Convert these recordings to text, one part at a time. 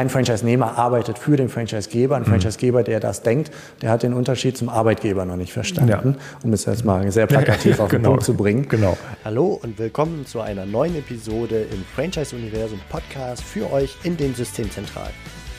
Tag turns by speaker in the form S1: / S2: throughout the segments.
S1: kein Franchise-Nehmer arbeitet für den Franchise-Geber. Ein mhm. Franchise-Geber, der das denkt, der hat den Unterschied zum Arbeitgeber noch nicht verstanden, ja. um es jetzt mal sehr plakativ auf den genau. Punkt zu bringen.
S2: Genau.
S1: Hallo und willkommen zu einer neuen Episode im Franchise-Universum Podcast für euch in den Systemzentralen.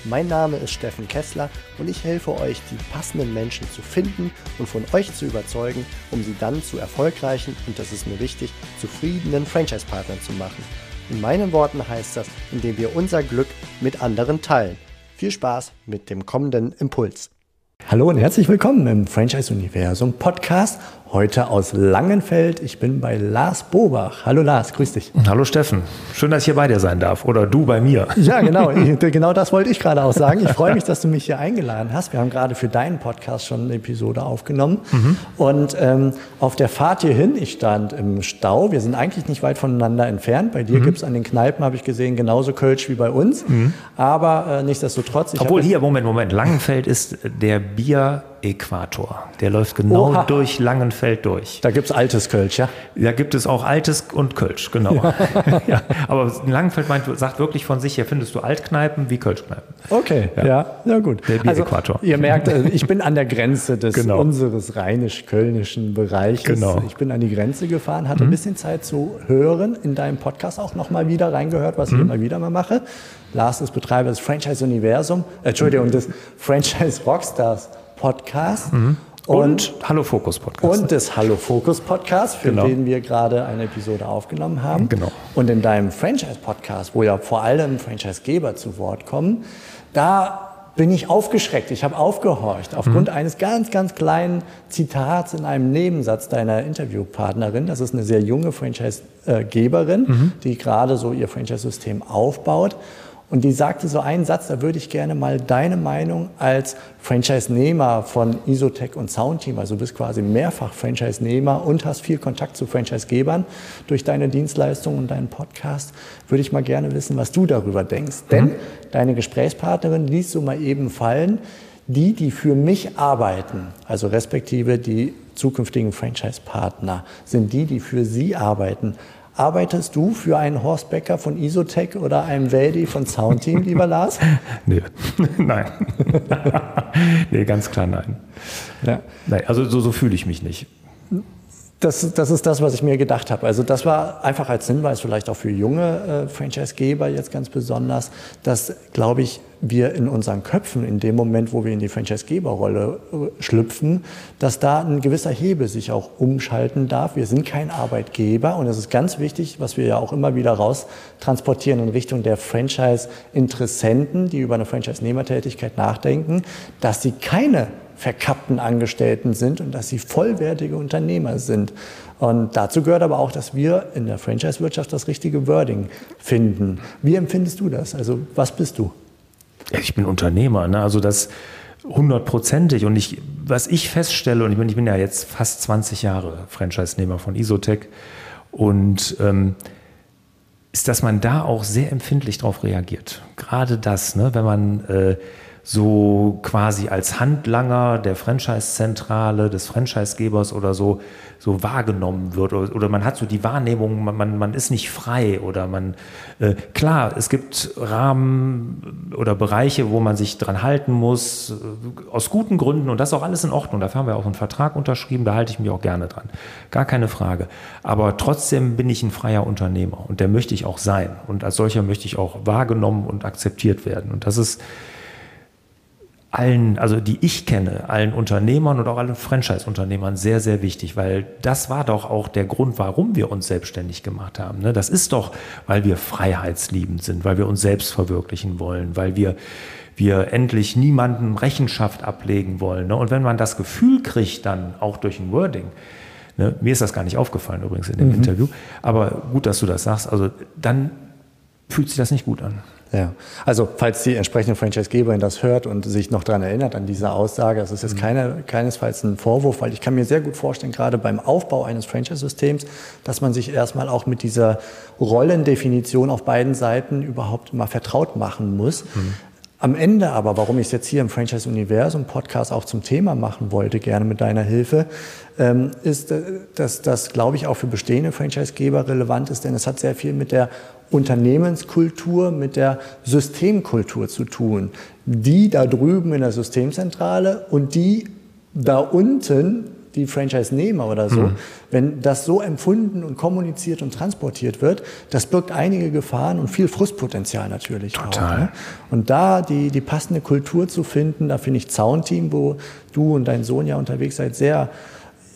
S1: Mein Name ist Steffen Kessler und ich helfe euch, die passenden Menschen zu finden und von euch zu überzeugen, um sie dann zu erfolgreichen und das ist mir wichtig, zufriedenen Franchise-Partnern zu machen. In meinen Worten heißt das, indem wir unser Glück mit anderen teilen. Viel Spaß mit dem kommenden Impuls. Hallo und herzlich willkommen im Franchise Universum Podcast. Heute aus Langenfeld. Ich bin bei Lars Bobach. Hallo Lars, grüß dich.
S2: Hallo Steffen. Schön, dass ich hier bei dir sein darf. Oder du bei mir.
S1: Ja, genau. genau das wollte ich gerade auch sagen. Ich freue mich, dass du mich hier eingeladen hast. Wir haben gerade für deinen Podcast schon eine Episode aufgenommen. Mhm. Und ähm, auf der Fahrt hierhin, ich stand im Stau. Wir sind eigentlich nicht weit voneinander entfernt. Bei dir mhm. gibt es an den Kneipen, habe ich gesehen, genauso Kölsch wie bei uns. Mhm. Aber äh, nichtsdestotrotz.
S2: Obwohl hier, Moment, Moment. Langenfeld ist der Bier Äquator. Der läuft genau Oha. durch Langenfeld durch.
S1: Da gibt es altes Kölsch, ja?
S2: Da gibt es auch altes und Kölsch, genau. Ja. ja. Aber Langenfeld meint, sagt wirklich von sich, hier findest du Altkneipen wie Kölschkneipen.
S1: Okay, ja, ja, ja gut.
S2: Der Bier-Äquator.
S1: Also, ihr merkt, äh, ich bin an der Grenze des genau. unseres rheinisch-kölnischen Bereiches. Genau. Ich bin an die Grenze gefahren, hatte mhm. ein bisschen Zeit zu hören, in deinem Podcast auch nochmal wieder reingehört, was mhm. ich immer wieder mal mache. Lars ist Betreiber des Franchise Universum, äh, Entschuldigung, des Franchise Rockstars Podcast. Mhm.
S2: Und, und, Hallo Fokus Podcast.
S1: Und des Hallo Fokus Podcast, für genau. den wir gerade eine Episode aufgenommen haben.
S2: Genau.
S1: Und in deinem Franchise Podcast, wo ja vor allem Franchisegeber zu Wort kommen, da bin ich aufgeschreckt. Ich habe aufgehorcht aufgrund mhm. eines ganz, ganz kleinen Zitats in einem Nebensatz deiner Interviewpartnerin. Das ist eine sehr junge Franchisegeberin, mhm. die gerade so ihr Franchise-System aufbaut. Und die sagte so einen Satz, da würde ich gerne mal deine Meinung als Franchise-Nehmer von Isotech und Soundteam, also du bist quasi mehrfach Franchise-Nehmer und hast viel Kontakt zu Franchise-Gebern durch deine Dienstleistungen und deinen Podcast, würde ich mal gerne wissen, was du darüber denkst. Mhm. Denn deine Gesprächspartnerin ließ so mal eben fallen, die, die für mich arbeiten, also respektive die zukünftigen Franchise-Partner, sind die, die für sie arbeiten. Arbeitest du für einen Horst Becker von Isotech oder einen Weldi von Soundteam, lieber Lars?
S2: nee, nein. nee, ganz klar nein. Ja. nein also so, so fühle ich mich nicht.
S1: Das, das ist das, was ich mir gedacht habe. Also das war einfach als Hinweis vielleicht auch für junge äh, Franchisegeber jetzt ganz besonders, dass, glaube ich, wir in unseren Köpfen in dem Moment, wo wir in die Franchisegeberrolle äh, schlüpfen, dass da ein gewisser Hebel sich auch umschalten darf. Wir sind kein Arbeitgeber und es ist ganz wichtig, was wir ja auch immer wieder raus transportieren in Richtung der Franchise-Interessenten, die über eine Franchise-Nehmertätigkeit nachdenken, dass sie keine verkappten Angestellten sind und dass sie vollwertige Unternehmer sind. Und dazu gehört aber auch, dass wir in der Franchise-Wirtschaft das richtige Wording finden. Wie empfindest du das? Also was bist du?
S2: Ich bin Unternehmer, ne? also das hundertprozentig. Und ich, was ich feststelle, und ich bin, ich bin ja jetzt fast 20 Jahre Franchise-Nehmer von Isotech, und ähm, ist, dass man da auch sehr empfindlich darauf reagiert. Gerade das, ne? wenn man äh, so quasi als Handlanger der Franchise-Zentrale, des Franchisegebers oder so, so wahrgenommen wird. Oder, oder, man hat so die Wahrnehmung, man, man ist nicht frei oder man, äh, klar, es gibt Rahmen oder Bereiche, wo man sich dran halten muss, äh, aus guten Gründen und das ist auch alles in Ordnung. Dafür haben wir auch einen Vertrag unterschrieben, da halte ich mich auch gerne dran. Gar keine Frage. Aber trotzdem bin ich ein freier Unternehmer und der möchte ich auch sein. Und als solcher möchte ich auch wahrgenommen und akzeptiert werden. Und das ist, allen, also die ich kenne, allen Unternehmern und auch allen Franchise-Unternehmern sehr, sehr wichtig, weil das war doch auch der Grund, warum wir uns selbstständig gemacht haben. Ne? Das ist doch, weil wir freiheitsliebend sind, weil wir uns selbst verwirklichen wollen, weil wir wir endlich niemandem Rechenschaft ablegen wollen. Ne? Und wenn man das Gefühl kriegt, dann auch durch ein Wording, ne? mir ist das gar nicht aufgefallen übrigens in dem mhm. Interview, aber gut, dass du das sagst, also dann fühlt sich das nicht gut an.
S1: Ja, also falls die entsprechende Franchise-Geberin das hört und sich noch daran erinnert an diese Aussage, das ist jetzt mhm. keine, keinesfalls ein Vorwurf, weil ich kann mir sehr gut vorstellen, gerade beim Aufbau eines Franchise-Systems, dass man sich erstmal auch mit dieser Rollendefinition auf beiden Seiten überhaupt mal vertraut machen muss. Mhm. Am Ende aber, warum ich es jetzt hier im Franchise Universum Podcast auch zum Thema machen wollte, gerne mit deiner Hilfe, ähm, ist, äh, dass das, glaube ich, auch für bestehende Franchisegeber relevant ist, denn es hat sehr viel mit der Unternehmenskultur, mit der Systemkultur zu tun. Die da drüben in der Systemzentrale und die da unten die Franchise-Nehmer oder so, mhm. wenn das so empfunden und kommuniziert und transportiert wird, das birgt einige Gefahren und viel Frustpotenzial natürlich
S2: Total.
S1: auch. Ne? Und da die, die passende Kultur zu finden, da finde ich Zaunteam, wo du und dein Sohn ja unterwegs seid, sehr,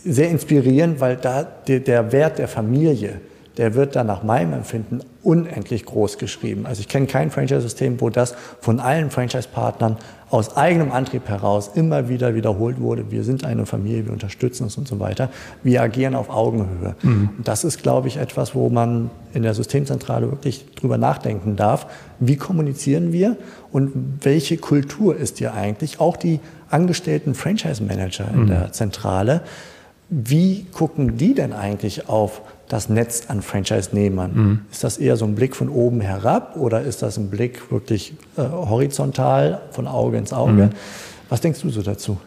S1: sehr inspirierend, weil da der, der Wert der Familie, der wird dann nach meinem Empfinden unendlich groß geschrieben. Also ich kenne kein Franchise-System, wo das von allen Franchise-Partnern aus eigenem Antrieb heraus immer wieder wiederholt wurde. Wir sind eine Familie, wir unterstützen uns und so weiter. Wir agieren auf Augenhöhe. Mhm. Das ist, glaube ich, etwas, wo man in der Systemzentrale wirklich drüber nachdenken darf. Wie kommunizieren wir und welche Kultur ist hier eigentlich? Auch die angestellten Franchise-Manager in mhm. der Zentrale. Wie gucken die denn eigentlich auf das Netz an Franchise-Nehmern? Mhm. Ist das eher so ein Blick von oben herab oder ist das ein Blick wirklich äh, horizontal, von Auge ins Auge? Mhm. Was denkst du so dazu?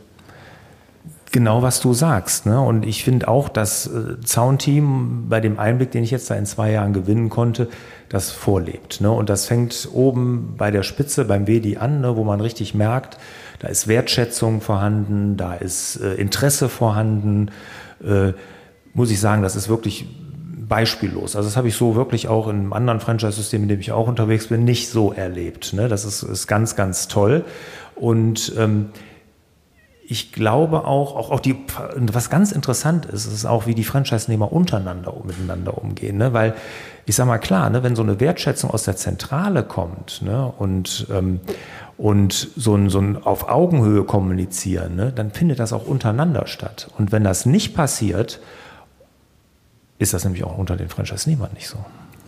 S2: Genau, was du sagst. Ne? Und ich finde auch, dass äh, Zaunteam bei dem Einblick, den ich jetzt da in zwei Jahren gewinnen konnte, das vorlebt. Ne? Und das fängt oben bei der Spitze beim WD an, ne? wo man richtig merkt, da ist Wertschätzung vorhanden, da ist äh, Interesse vorhanden. Äh, muss ich sagen, das ist wirklich beispiellos. Also das habe ich so wirklich auch in einem anderen Franchise-System, in dem ich auch unterwegs bin, nicht so erlebt. Ne? Das ist, ist ganz, ganz toll. Und ähm, ich glaube auch, auch, auch die, was ganz interessant ist, ist auch, wie die Franchise-Nehmer untereinander miteinander umgehen. Ne? Weil ich sage mal klar, ne, wenn so eine Wertschätzung aus der Zentrale kommt ne, und, ähm, und so ein, so ein auf Augenhöhe kommunizieren, ne, dann findet das auch untereinander statt. Und wenn das nicht passiert, ist das nämlich auch unter den Franchise-Nehmern nicht so.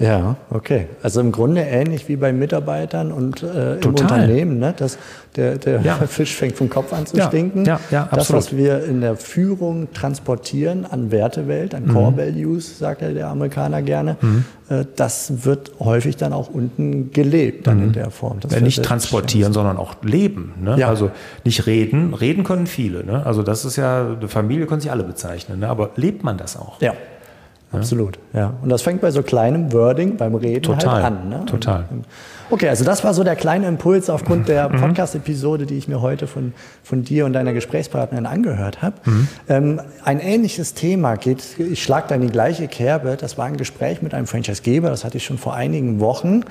S1: Ja, okay. Also im Grunde ähnlich wie bei Mitarbeitern und äh, im Unternehmen, ne? dass der, der ja. Fisch fängt vom Kopf an zu
S2: ja,
S1: stinken.
S2: Ja, ja,
S1: das, was wir in der Führung transportieren an Wertewelt, an mhm. Core Values, sagt ja der Amerikaner gerne, mhm. äh, das wird häufig dann auch unten gelebt, dann mhm. in der Form.
S2: Ja, nicht transportieren, sondern auch leben. Ne? Ja. Also nicht reden. Reden können viele. Ne? Also das ist ja, eine Familie können sich alle bezeichnen. Ne? Aber lebt man das auch?
S1: Ja. Absolut, ja. Und das fängt bei so kleinem Wording beim Reden halt
S2: total,
S1: halt an. Ne?
S2: Total.
S1: Okay, also das war so der kleine Impuls aufgrund der mhm. Podcast-Episode, die ich mir heute von, von dir und deiner Gesprächspartnerin angehört habe. Mhm. Ähm, ein ähnliches Thema geht, ich schlage da in die gleiche Kerbe, das war ein Gespräch mit einem Franchise-Geber, das hatte ich schon vor einigen Wochen,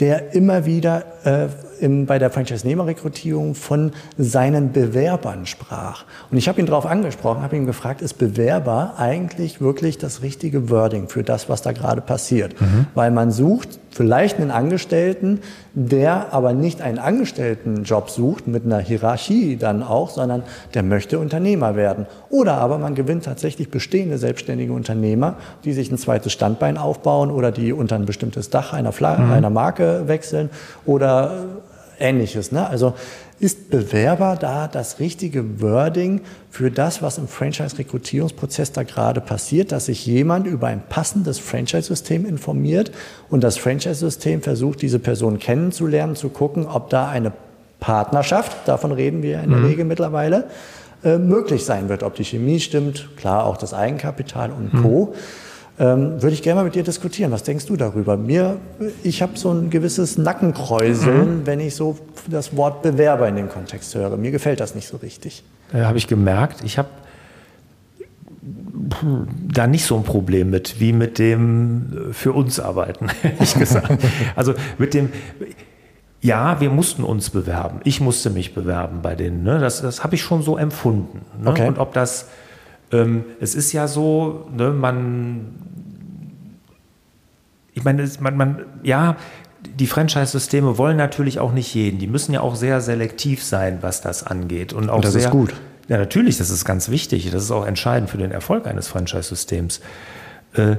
S1: der immer wieder äh, im, bei der Franchise-Nehmer-Rekrutierung von seinen Bewerbern sprach. Und ich habe ihn darauf angesprochen, habe ihn gefragt, ist Bewerber eigentlich wirklich das richtige Wording für das, was da gerade passiert? Mhm. Weil man sucht vielleicht einen Angestellten, der aber nicht einen Angestelltenjob sucht mit einer Hierarchie dann auch, sondern der möchte Unternehmer werden. Oder aber man gewinnt tatsächlich bestehende selbstständige Unternehmer, die sich ein zweites Standbein aufbauen oder die unter ein bestimmtes Dach einer, Fla mhm. einer Marke wechseln oder ähnliches. Ne? Also ist Bewerber da das richtige Wording für das, was im Franchise-Rekrutierungsprozess da gerade passiert, dass sich jemand über ein passendes Franchise-System informiert und das Franchise-System versucht, diese Person kennenzulernen, zu gucken, ob da eine Partnerschaft, davon reden wir in der mhm. Regel mittlerweile, äh, möglich sein wird, ob die Chemie stimmt, klar auch das Eigenkapital und mhm. Ähm, würde ich gerne mal mit dir diskutieren. Was denkst du darüber? Mir, ich habe so ein gewisses Nackenkräuseln, mhm. wenn ich so das Wort Bewerber in dem Kontext höre. Mir gefällt das nicht so richtig.
S2: Ja, habe ich gemerkt. Ich habe da nicht so ein Problem mit, wie mit dem für uns arbeiten, ehrlich gesagt. Also mit dem, ja, wir mussten uns bewerben. Ich musste mich bewerben bei denen. Ne? Das, das habe ich schon so empfunden. Ne? Okay. Und ob das, ähm, es ist ja so, ne, man ich meine, man, man, ja, die Franchise-Systeme wollen natürlich auch nicht jeden. Die müssen ja auch sehr selektiv sein, was das angeht. Und auch und
S1: das
S2: sehr,
S1: ist gut.
S2: Ja, natürlich, das ist ganz wichtig. Das ist auch entscheidend für den Erfolg eines Franchise-Systems. Äh,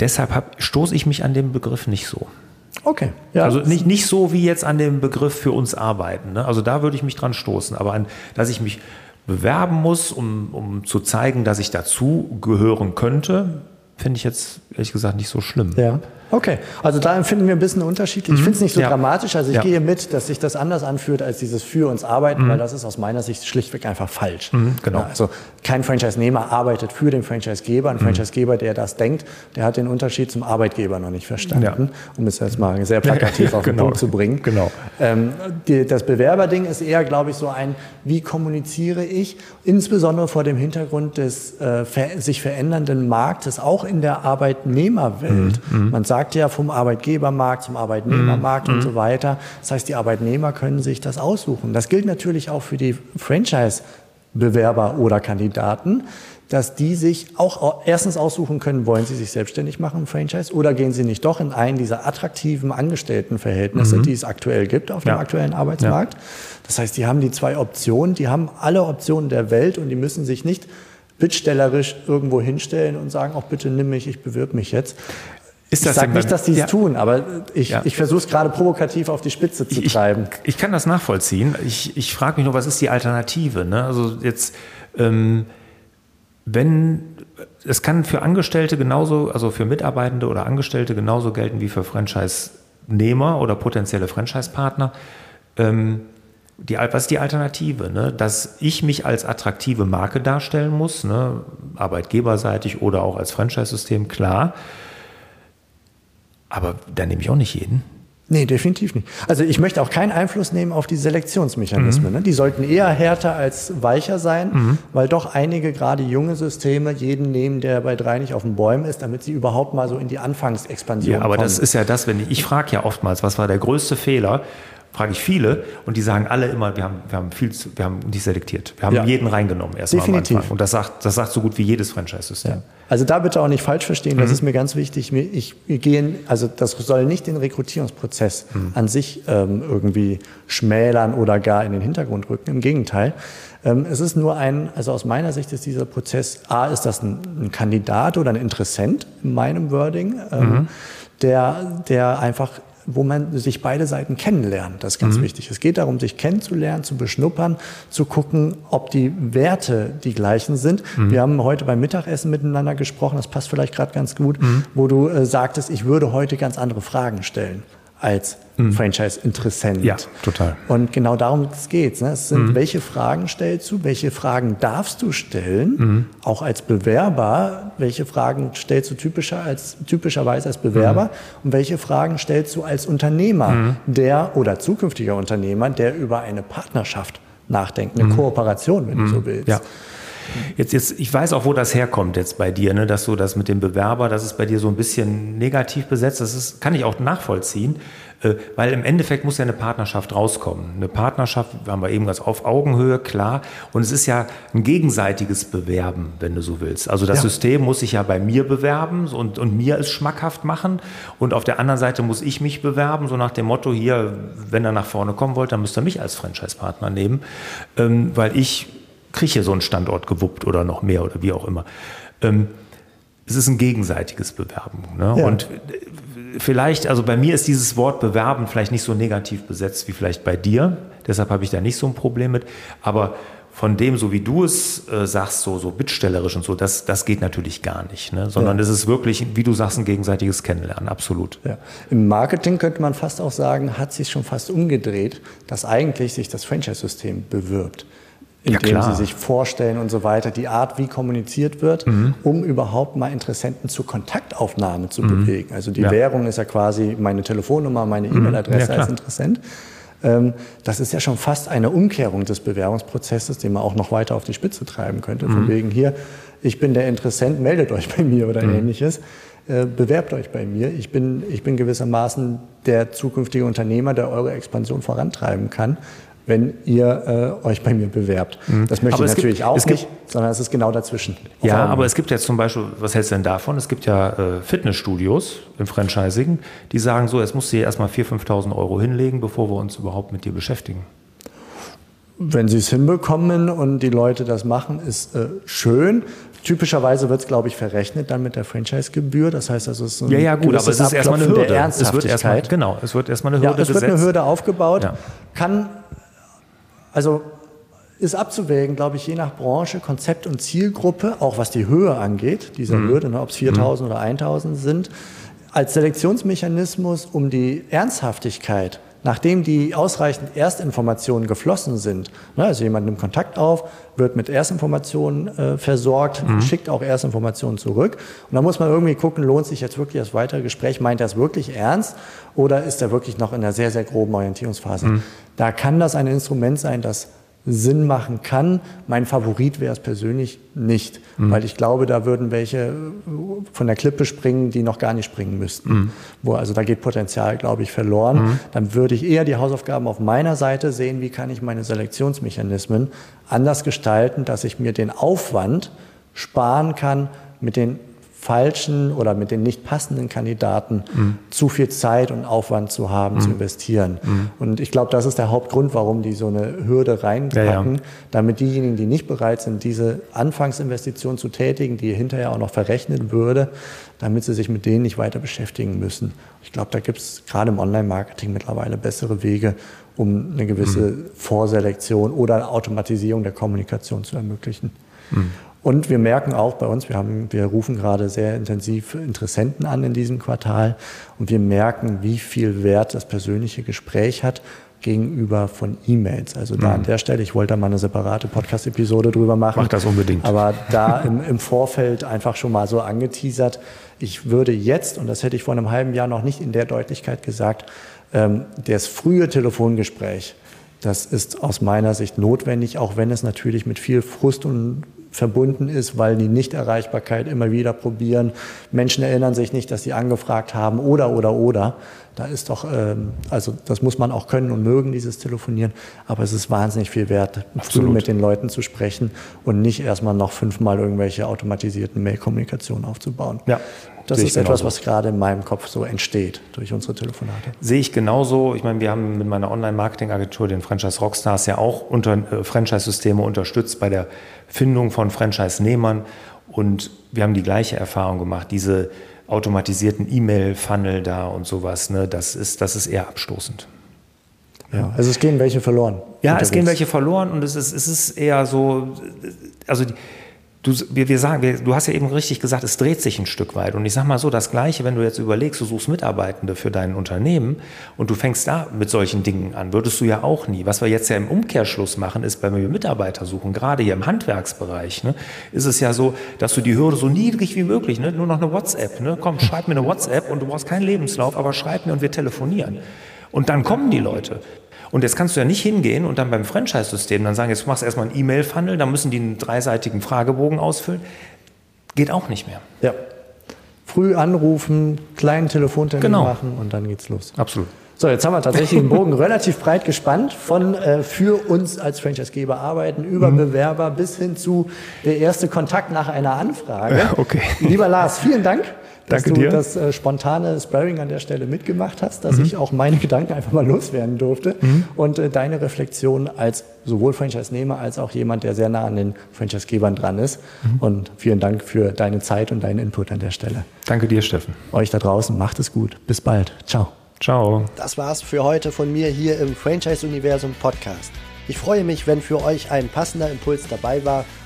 S2: deshalb stoße ich mich an dem Begriff nicht so.
S1: Okay.
S2: Ja. Also nicht, nicht so wie jetzt an dem Begriff für uns arbeiten. Ne? Also da würde ich mich dran stoßen. Aber an, dass ich mich bewerben muss, um, um zu zeigen, dass ich dazu gehören könnte, finde ich jetzt ehrlich gesagt nicht so schlimm.
S1: Ja. Okay, also da empfinden wir ein bisschen unterschiedlich. Ich finde es nicht so
S2: Ja.
S1: dramatisch. Also ich
S2: Ja.
S1: gehe mit, dass sich das anders anfühlt als dieses für uns arbeiten, weil das ist aus meiner Sicht schlichtweg einfach falsch.
S2: genau.
S1: Ja, also kein Franchise-Nehmer arbeitet für den Franchise-Geber. Ein Franchise-Geber, der das denkt, der hat den Unterschied zum Arbeitgeber noch nicht verstanden, um es jetzt mal sehr plakativ auf den
S2: Genau.
S1: Punkt zu bringen.
S2: Genau.
S1: Ähm, die, das Bewerberding ist eher, glaube ich, so ein, wie kommuniziere ich, insbesondere vor dem Hintergrund des äh, ver sich verändernden Marktes, auch in der Arbeitnehmerwelt. Man sagt ja vom Arbeitgebermarkt zum Arbeitnehmermarkt und so weiter. Das heißt, die Arbeitnehmer können sich das aussuchen. Das gilt natürlich auch für die Franchise-Bewerber oder Kandidaten dass die sich auch au- erstens aussuchen können, wollen sie sich selbstständig machen im Franchise oder gehen sie nicht doch in einen dieser attraktiven Angestelltenverhältnisse, die es aktuell gibt auf dem
S2: Ja.
S1: aktuellen Arbeitsmarkt. Das heißt, die haben die zwei Optionen, die haben alle Optionen der Welt und die müssen sich nicht bittstellerisch irgendwo hinstellen und sagen, auch bitte nimm mich, ich bewirb mich jetzt.
S2: Ist
S1: ich
S2: das
S1: sage
S2: denn
S1: nicht, dass die es
S2: Ja.
S1: tun, aber ich,
S2: Ja.
S1: ich versuche es gerade provokativ auf die Spitze zu
S2: ich,
S1: treiben.
S2: Ich kann das nachvollziehen. Ich, ich frage mich nur, was ist die Alternative? Ne? Also jetzt, ähm, wenn es kann für Angestellte genauso, also für Mitarbeitende oder Angestellte genauso gelten wie für Franchise-Nehmer oder potenzielle Franchise-Partner. Ähm, die, was ist die Alternative? Ne? Dass ich mich als attraktive Marke darstellen muss, ne? arbeitgeberseitig oder auch als Franchise-System, klar. Aber da nehme ich auch nicht jeden.
S1: Nee, definitiv nicht. Also ich möchte auch keinen Einfluss nehmen auf die Selektionsmechanismen.
S2: Mhm.
S1: Ne? Die sollten eher härter als weicher sein, weil doch einige gerade junge Systeme jeden nehmen, der bei drei nicht auf den Bäumen ist, damit sie überhaupt mal so in die Anfangsexpansion
S2: Ja, aber
S1: kommen.
S2: das ist ja das, wenn ich, ich frage ja oftmals, was war der größte Fehler? Frage ich viele und die sagen alle immer, wir haben, wir haben viel zu, wir haben nicht selektiert. Wir haben
S1: Ja.
S2: jeden reingenommen erstmal am
S1: Definitiv.
S2: Anfang. Und das sagt, das sagt so gut wie jedes Franchise-System.
S1: Also da bitte auch nicht falsch verstehen,
S2: Mhm.
S1: das ist mir ganz wichtig. Ich, wir gehen, also das soll nicht den Rekrutierungsprozess
S2: Mhm.
S1: an sich ähm, irgendwie schmälern oder gar in den Hintergrund rücken. Im Gegenteil. Ähm, es ist nur ein, also aus meiner Sicht ist dieser Prozess, A, ist das ein, ein Kandidat oder ein Interessent in meinem Wording, ähm,
S2: Mhm.
S1: der, der einfach wo man sich beide Seiten kennenlernt. Das ist
S2: Mhm.
S1: ganz wichtig. Es geht darum, sich kennenzulernen, zu beschnuppern, zu gucken, ob die Werte die gleichen sind.
S2: Mhm.
S1: Wir haben heute beim Mittagessen miteinander gesprochen, das passt vielleicht gerade ganz gut,
S2: Mhm.
S1: wo du äh, sagtest, ich würde heute ganz andere Fragen stellen als Franchise-Interessent.
S2: Mhm. Ja, total.
S1: Und genau darum geht ne? es. sind, welche Fragen stellst du, welche Fragen darfst du stellen, auch als Bewerber, welche Fragen stellst du typischer als, typischerweise als Bewerber und welche Fragen stellst du als Unternehmer, der oder zukünftiger Unternehmer, der über eine Partnerschaft nachdenkt, eine Kooperation, wenn du so willst.
S2: Ja. Jetzt, jetzt, ich weiß auch, wo das herkommt jetzt bei dir, ne, dass du das mit dem Bewerber, das ist bei dir so ein bisschen negativ besetzt. Das ist, kann ich auch nachvollziehen, äh, weil im Endeffekt muss ja eine Partnerschaft rauskommen. Eine Partnerschaft, haben wir eben ganz auf Augenhöhe, klar. Und es ist ja ein gegenseitiges Bewerben, wenn du so willst. Also das
S1: Ja.
S2: System muss sich ja bei mir bewerben und, und mir es schmackhaft machen. Und auf der anderen Seite muss ich mich bewerben, so nach dem Motto hier, wenn er nach vorne kommen wollt, dann müsst ihr mich als Franchise-Partner nehmen, ähm, weil ich kriege so einen Standort gewuppt oder noch mehr oder wie auch immer. Ähm, es ist ein gegenseitiges Bewerben. Ne?
S1: Ja.
S2: Und äh, vielleicht, also bei mir ist dieses Wort Bewerben vielleicht nicht so negativ besetzt wie vielleicht bei dir. Deshalb habe ich da nicht so ein Problem mit. Aber von dem, so wie du es äh, sagst, so, so bittstellerisch und so, das, das geht natürlich gar nicht. Ne? Sondern
S1: Ja.
S2: es ist wirklich, wie du sagst, ein gegenseitiges Kennenlernen, absolut.
S1: Ja. Im Marketing könnte man fast auch sagen, hat sich schon fast umgedreht, dass eigentlich sich das Franchise-System bewirbt.
S2: Ja,
S1: Indem
S2: klar.
S1: sie sich vorstellen und so weiter, die Art, wie kommuniziert wird,
S2: Mhm.
S1: um überhaupt mal Interessenten zur Kontaktaufnahme zu bewegen. Also die
S2: Mhm. Ja.
S1: Währung ist ja quasi meine Telefonnummer, meine E-Mail-Adresse
S2: Ja,
S1: als Interessent. Ähm, Das ist ja schon fast eine Umkehrung des Bewerbungsprozesses, den man auch noch weiter auf die Spitze treiben könnte.
S2: Mhm.
S1: Von wegen hier, ich bin der Interessent, meldet euch bei mir oder
S2: Mhm.
S1: ähnliches. Äh, Bewerbt euch bei mir. Ich bin, ich bin gewissermaßen der zukünftige Unternehmer, der eure Expansion vorantreiben kann, wenn ihr äh, euch bei mir bewerbt. Das möchte
S2: Mhm. Aber
S1: ich
S2: es gibt-
S1: natürlich auch
S2: es gibt-
S1: nicht, sondern es ist genau dazwischen.
S2: Ja,
S1: Augenhöhe.
S2: aber es gibt jetzt zum Beispiel, was hältst du denn davon? Es gibt ja äh, Fitnessstudios im Franchising, die sagen so, jetzt musst du hier erstmal 4.000, 5.000 Euro hinlegen, bevor wir uns überhaupt mit dir beschäftigen.
S1: Wenn sie es hinbekommen und die Leute das machen, ist äh, schön. Typischerweise wird es, glaube ich, verrechnet dann mit der Franchise-Gebühr. Das heißt, also es ist ein
S2: Ja, ja, gut, aber es ist erstmal eine Hürde. Es wird erstmal, genau, es wird erstmal eine
S1: Ja,
S2: Hürde
S1: es wird eine. Hürde aufgebaut,
S2: Ja.
S1: kann, also ist abzuwägen, glaube ich, je nach Branche, Konzept und Zielgruppe, auch was die Höhe angeht, dieser
S2: Mhm.
S1: Hürde, ne, ob es 4.000 oder 1.000 sind. als Selektionsmechanismus, um die Ernsthaftigkeit nachdem die ausreichend Erstinformationen geflossen sind, ne, also jemand nimmt Kontakt auf, wird mit Erstinformationen äh, versorgt, mhm. schickt auch Erstinformationen zurück. Und da muss man irgendwie gucken, lohnt sich jetzt wirklich das weitere Gespräch, meint er es wirklich ernst oder ist er wirklich noch in einer sehr, sehr groben Orientierungsphase? Mhm. Da kann das ein Instrument sein, das Sinn machen kann. Mein Favorit wäre es persönlich nicht, mhm. weil ich glaube, da würden welche von der Klippe springen, die noch gar nicht springen müssten. Mhm. Wo, also da geht Potenzial, glaube ich, verloren. Mhm. Dann würde ich eher die Hausaufgaben auf meiner Seite sehen, wie kann ich meine Selektionsmechanismen anders gestalten, dass ich mir den Aufwand sparen kann, mit den falschen oder mit den nicht passenden Kandidaten mhm. zu viel Zeit und Aufwand zu haben, mhm. zu investieren. Mhm. Und ich glaube, das ist der Hauptgrund, warum die so eine Hürde reinpacken, ja, ja. damit diejenigen, die nicht bereit sind, diese Anfangsinvestition zu tätigen, die hinterher auch noch verrechnet würde, damit sie sich mit denen nicht weiter beschäftigen müssen. Ich glaube, da gibt es gerade im Online-Marketing mittlerweile bessere Wege, um eine gewisse mhm. Vorselektion oder Automatisierung der Kommunikation zu ermöglichen. Und wir merken auch bei uns, wir, haben, wir rufen gerade sehr intensiv Interessenten an in diesem Quartal und wir merken, wie viel Wert das persönliche Gespräch hat gegenüber von E-Mails. Also da mhm. an der Stelle, ich wollte da mal eine separate Podcast-Episode drüber machen.
S2: Mach das unbedingt.
S1: Aber da im, im Vorfeld einfach schon mal so angeteasert, ich würde jetzt, und das hätte ich vor einem halben Jahr noch nicht in der Deutlichkeit gesagt, ähm, das frühe Telefongespräch, das ist aus meiner Sicht notwendig, auch wenn es natürlich mit viel Frust und verbunden ist, weil die Nichterreichbarkeit immer wieder probieren. Menschen erinnern sich nicht, dass sie angefragt haben oder, oder, oder. Da ist doch, ähm, also das muss man auch können und mögen, dieses Telefonieren. Aber es ist wahnsinnig viel wert, früh mit den Leuten zu sprechen und nicht erstmal noch fünfmal irgendwelche automatisierten Mail-Kommunikationen aufzubauen. Ja. Das ist etwas, was gerade in meinem Kopf so entsteht durch unsere Telefonate.
S2: Sehe ich genauso. Ich meine, wir haben mit meiner Online-Marketing-Agentur, den Franchise Rockstars, ja auch unter, äh, Franchise-Systeme unterstützt bei der Findung von Franchise-Nehmern. Und wir haben die gleiche Erfahrung gemacht. Diese automatisierten E-Mail-Funnel da und sowas, ne, das, ist, das ist eher abstoßend.
S1: Ja, also es gehen welche verloren.
S2: Ja, unterwegs. es gehen welche verloren und es ist, es ist eher so, also die, Du, wir, wir sagen, wir, du hast ja eben richtig gesagt, es dreht sich ein Stück weit. Und ich sage mal so, das Gleiche, wenn du jetzt überlegst, du suchst Mitarbeitende für dein Unternehmen und du fängst da mit solchen Dingen an, würdest du ja auch nie. Was wir jetzt ja im Umkehrschluss machen, ist, wenn wir Mitarbeiter suchen, gerade hier im Handwerksbereich, ne, ist es ja so, dass du die Hürde so niedrig wie möglich, ne, nur noch eine WhatsApp, ne, komm, schreib mir eine WhatsApp und du brauchst keinen Lebenslauf, aber schreib mir und wir telefonieren. Und dann kommen die Leute. Und jetzt kannst du ja nicht hingehen und dann beim Franchise-System dann sagen, jetzt machst du erstmal einen E-Mail-Funnel, dann müssen die einen dreiseitigen Fragebogen ausfüllen. Geht auch nicht mehr.
S1: Ja. Früh anrufen, kleinen Telefontermin genau. machen und dann geht's los.
S2: Absolut.
S1: So, jetzt haben wir tatsächlich den Bogen relativ breit gespannt, von äh, für uns als Franchisegeber arbeiten, über mhm. Bewerber bis hin zu der erste Kontakt nach einer Anfrage. Ja,
S2: okay.
S1: Lieber Lars, vielen Dank dass
S2: Danke
S1: du
S2: dir.
S1: das äh, spontane Sparring an der Stelle mitgemacht hast, dass mhm. ich auch meine Gedanken einfach mal loswerden durfte mhm. und äh, deine Reflexion als sowohl Franchise-Nehmer als auch jemand, der sehr nah an den Franchise-Gebern dran ist. Mhm. Und vielen Dank für deine Zeit und deinen Input an der Stelle.
S2: Danke dir, Steffen.
S1: Euch da draußen, macht es gut. Bis bald. Ciao.
S2: Ciao.
S1: Das war's für heute von mir hier im Franchise-Universum Podcast. Ich freue mich, wenn für euch ein passender Impuls dabei war